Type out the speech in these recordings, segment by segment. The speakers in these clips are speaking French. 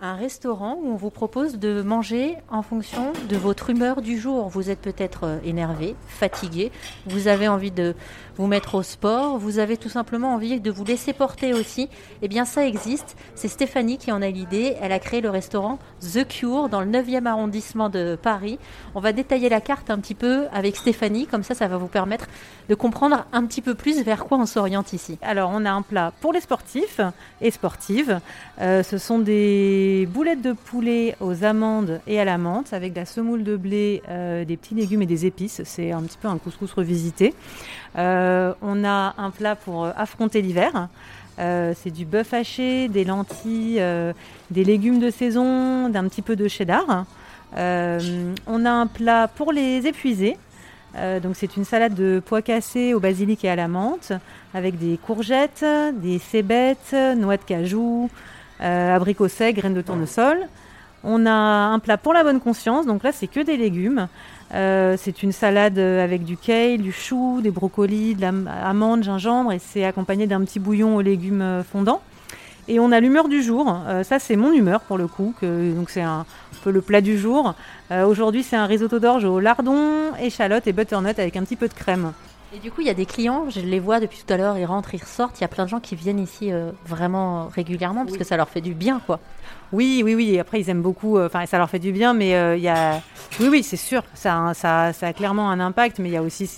Un restaurant où on vous propose de manger en fonction de votre humeur du jour. Vous êtes peut-être euh, énervé, fatigué, vous avez envie de vous mettre au sport, vous avez tout simplement envie de vous laisser porter aussi. Eh bien ça existe, c'est Stéphanie qui en a l'idée. Elle a créé le restaurant The Cure dans le 9e arrondissement de Paris. On va détailler la carte un petit peu avec Stéphanie, comme ça ça va vous permettre de comprendre un petit peu plus vers quoi on s'oriente ici. Alors on a un plat pour les sportifs et sportives. Euh, ce sont des boulettes de poulet aux amandes et à la menthe avec de la semoule de blé, euh, des petits légumes et des épices. C'est un petit peu un couscous revisité. Euh, on a un plat pour euh, affronter l'hiver. c'est du bœuf haché, des lentilles, des légumes de saison, d'un petit peu de cheddar. on a un plat pour les épuisés. donc c'est une salade de pois cassés au basilic et à la menthe avec des courgettes, des cébettes, noix de cajou, abricots secs, graines de tournesol. On a un plat pour la bonne conscience, donc là c'est que des légumes. Euh, c'est une salade avec du kale, du chou, des brocolis, de l'amande, gingembre et c'est accompagné d'un petit bouillon aux légumes fondants. Et on a l'humeur du jour. Euh, ça, c'est mon humeur pour le coup. donc, c'est un, peu le plat du jour. Aujourd'hui, c'est un risotto d'orge au lardon, échalote et butternut avec un petit peu de crème. Et du coup, il y a des clients, je les vois depuis tout à l'heure, ils rentrent, ils ressortent. Il y a plein de gens qui viennent ici euh, vraiment régulièrement parce que ça leur fait du bien, quoi. Oui, oui, oui. Après, ils aiment beaucoup. Euh, enfin, ça leur fait du bien, mais euh, il y a. Oui, oui, c'est sûr. Ça, ça, ça, a clairement un impact, mais il y a aussi.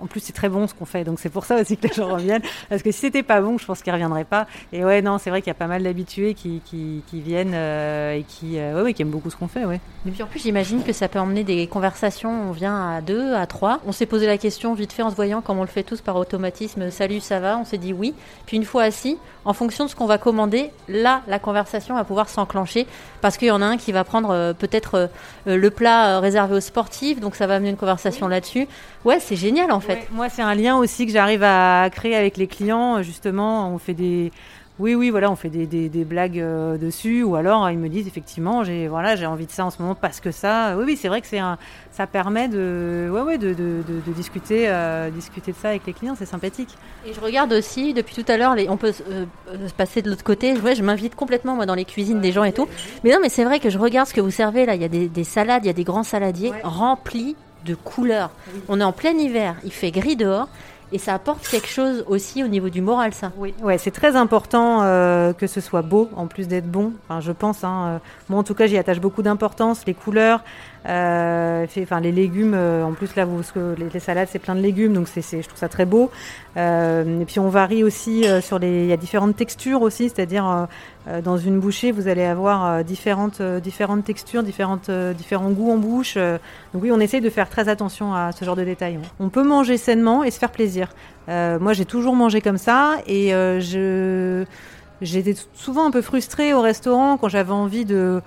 En plus, c'est très bon ce qu'on fait, donc c'est pour ça aussi que les gens reviennent. Parce que si c'était pas bon, je pense qu'ils reviendraient pas. Et ouais, non, c'est vrai qu'il y a pas mal d'habitués qui, qui, qui, viennent et qui, ouais, ouais, qui aiment beaucoup ce qu'on fait, ouais. Et puis en plus, j'imagine que ça peut emmener des conversations. On vient à deux, à trois. On s'est posé la question vite fait en se voyant, comme on le fait tous par automatisme. Salut, ça va? On s'est dit oui. Puis une fois assis, en fonction de ce qu'on va commander, là, la conversation va pouvoir s'enclencher parce qu'il y en a un qui va prendre euh, peut-être euh, euh, le plat réservé aux sportifs, donc ça va amener une conversation là-dessus. Ouais, c'est génial en fait. moi, c'est un lien aussi que j'arrive à créer avec les clients. Justement, on fait des oui, oui, voilà, on fait des, des, blagues euh, dessus, ou alors ils me disent effectivement, j'ai voilà, j'ai envie de ça en ce moment parce que ça. Oui, oui, c'est vrai que c'est un, ça permet de, ouais, ouais, de, de, de, discuter, euh, discuter de ça avec les clients, c'est sympathique. Et je regarde aussi depuis tout à l'heure, on peut euh, se passer de l'autre côté. Ouais, je m'invite complètement moi dans les cuisines des gens et tout. Mais non, mais c'est vrai que je regarde ce que vous servez là. Il y a des, des salades, il y a des grands saladiers remplis de couleurs. On est en plein hiver, il fait gris dehors et ça apporte quelque chose aussi au niveau du moral, ça. Oui, ouais, c'est très important euh, que ce soit beau, en plus d'être bon. Enfin, je pense. Hein, euh, moi, en tout cas, j'y attache beaucoup d'importance. Les couleurs, euh, enfin, les légumes. En plus, là, vous, les, les, salades, c'est plein de légumes, donc c'est, je trouve ça très beau. et puis, on varie aussi sur les. Il y a différentes textures aussi, c'est-à-dire dans une bouchée, vous allez avoir différentes, différentes textures, différentes, différents goûts en bouche. donc oui, on essaye de faire très attention à ce genre de détails. On peut manger sainement et se faire plaisir. Euh, moi, j'ai toujours mangé comme ça et euh, je j'étais souvent un peu frustrée au restaurant quand j'avais envie de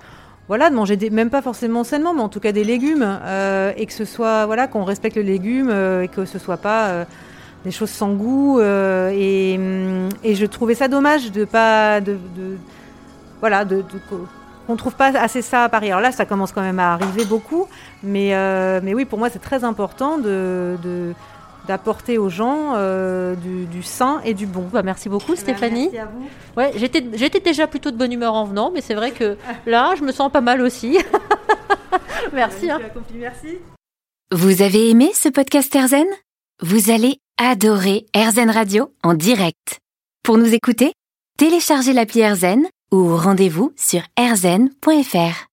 voilà de manger même pas forcément sainement, mais en tout cas des légumes euh, et que ce soit voilà qu'on respecte le légume et que ce soit pas des choses sans goût et, et, je trouvais ça dommage de pas de, voilà de, qu'on trouve pas assez ça à Paris. Alors là, ça commence quand même à arriver beaucoup, mais, mais oui, pour moi, c'est très important de, d'apporter aux gens euh, du, sain et du bon. Bah, merci beaucoup, Stéphanie. Merci à vous. Ouais, j'étais, j'étais déjà plutôt de bonne humeur en venant, mais c'est vrai que là, je me sens pas mal aussi. merci. Hein. merci. Vous avez aimé ce podcast Erzen Vous allez adorer Erzen Radio en direct. Pour nous écouter, téléchargez l'appli Erzen ou rendez-vous sur erzen.fr.